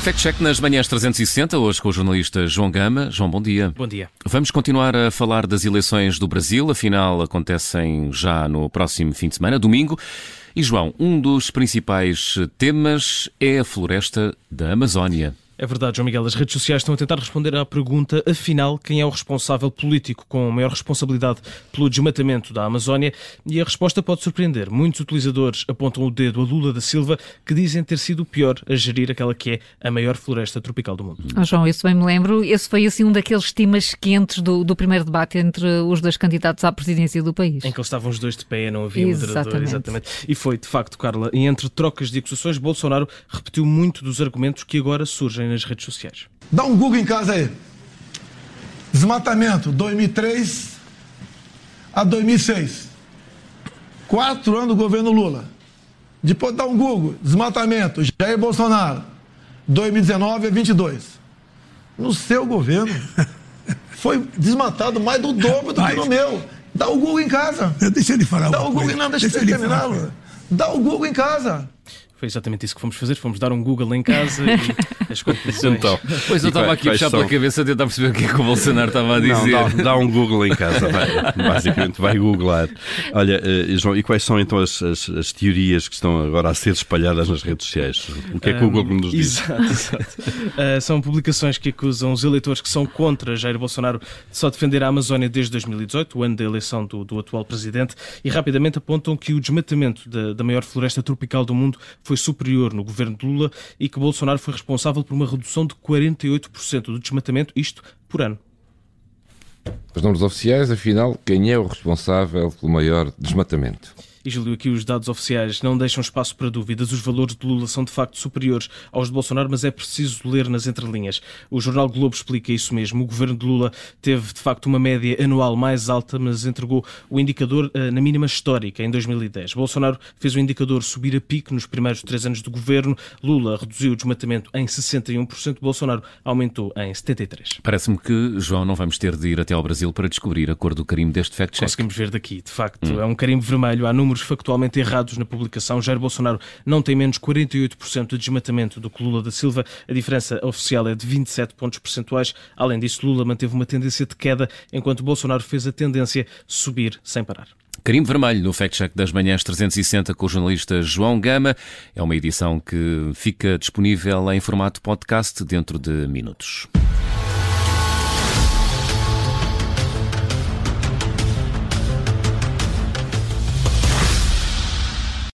Fact-check nas manhãs 360, hoje com o jornalista João Gama. João, bom dia. Bom dia. Vamos continuar a falar das eleições do Brasil, afinal acontecem já no próximo fim de semana, domingo. E João, um dos principais temas é a floresta da Amazónia. É verdade, João Miguel. As redes sociais estão a tentar responder à pergunta, afinal, quem é o responsável político com maior responsabilidade pelo desmatamento da Amazónia? E a resposta pode surpreender. Muitos utilizadores apontam o dedo a Lula da Silva, que dizem ter sido o pior a gerir aquela que é a maior floresta tropical do mundo. Oh, João, isso bem me lembro. Esse foi assim um daqueles temas quentes do, do primeiro debate entre os dois candidatos à presidência do país. Em que eles estavam os dois de pé, não havia exatamente. moderador. Exatamente. E foi, de facto, Carla, e entre trocas de acusações, Bolsonaro repetiu muito dos argumentos que agora surgem nas redes sociais. Dá um Google em casa aí. Desmatamento, 2003 a 2006. Quatro anos do governo Lula. Depois dá um Google, desmatamento, Jair Bolsonaro, 2019 a 22. No seu governo, foi desmatado mais do dobro do que no meu. Dá o Google em casa. Deixa ele falar. Dá o Google, não, deixa, deixa ele terminar. Dá o Google em casa. Foi exatamente isso que fomos fazer. Fomos dar um Google em casa e as conclusões. Então, pois eu estava aqui a puxar pela cabeça a tentar perceber o que é que o Bolsonaro estava a dizer. Não, dá, dá, um Google em casa, vai, basicamente vai googlar. Olha, uh, João, e quais são então as, as, as, teorias que estão agora a ser espalhadas nas redes sociais? O que é que um, o Google nos diz? Exato, exato. Uh, são publicações que acusam os eleitores que são contra Jair Bolsonaro de só defender a Amazónia desde 2018, o ano da eleição do, do atual presidente, e rapidamente apontam que o desmatamento da, da maior floresta tropical do mundo foi superior no governo de Lula e que Bolsonaro foi responsável por uma redução de 48% do desmatamento, isto por ano. Os números oficiais, afinal, quem é o responsável pelo maior desmatamento? E Júlio, aqui os dados oficiais não deixam espaço para dúvidas. Os valores de Lula são de facto superiores aos de Bolsonaro, mas é preciso ler nas entrelinhas. O jornal Globo explica isso mesmo. O governo de Lula teve de facto uma média anual mais alta, mas entregou o indicador uh, na mínima histórica em 2010. Bolsonaro fez o indicador subir a pico nos primeiros três anos do governo. Lula reduziu o desmatamento em 61%, Bolsonaro aumentou em 73%. Parece-me que, João, não vamos ter de ir até ao Brasil para descobrir a cor do carimbo deste fact-check. Conseguimos ver daqui, de facto. Hum. É um carimbo vermelho. Há números factualmente errados na publicação. Jair Bolsonaro não tem menos 48% de desmatamento do que Lula da Silva. A diferença oficial é de 27 pontos percentuais. Além disso, Lula manteve uma tendência de queda, enquanto Bolsonaro fez a tendência subir sem parar. Carimbo Vermelho no Fact Check das Manhãs 360 com o jornalista João Gama. É uma edição que fica disponível em formato podcast dentro de minutos.